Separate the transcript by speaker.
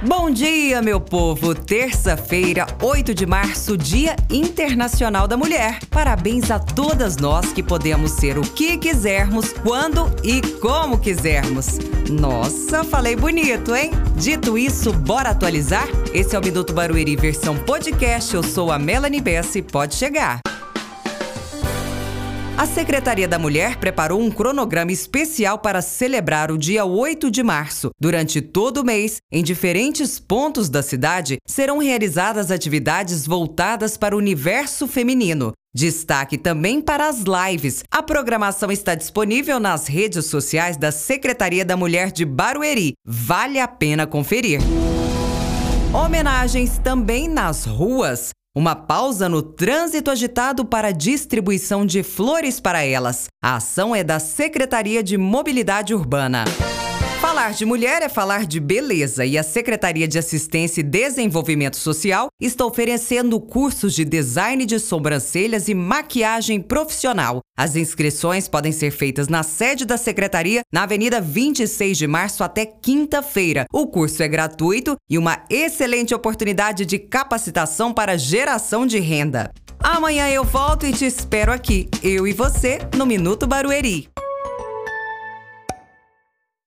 Speaker 1: Bom dia, meu povo! Terça-feira, 8 de março, Dia Internacional da Mulher. Parabéns a todas nós que podemos ser o que quisermos, quando e como quisermos. Nossa, falei bonito, hein? Dito isso, bora atualizar? Esse é o Minuto Barueri versão podcast. Eu sou a Melanie Bessi, pode chegar. A Secretaria da Mulher preparou um cronograma especial para celebrar o dia 8 de março. Durante todo o mês, em diferentes pontos da cidade, serão realizadas atividades voltadas para o universo feminino. Destaque também para as lives. A programação está disponível nas redes sociais da Secretaria da Mulher de Barueri. Vale a pena conferir. Homenagens também nas ruas. Uma pausa no trânsito agitado para distribuição de flores para elas. A ação é da Secretaria de Mobilidade Urbana. Falar de mulher é falar de beleza e a Secretaria de Assistência e Desenvolvimento Social está oferecendo cursos de design de sobrancelhas e maquiagem profissional. As inscrições podem ser feitas na sede da Secretaria, na Avenida 26 de Março até quinta-feira. O curso é gratuito e uma excelente oportunidade de capacitação para geração de renda. Amanhã eu volto e te espero aqui, eu e você, no Minuto Barueri.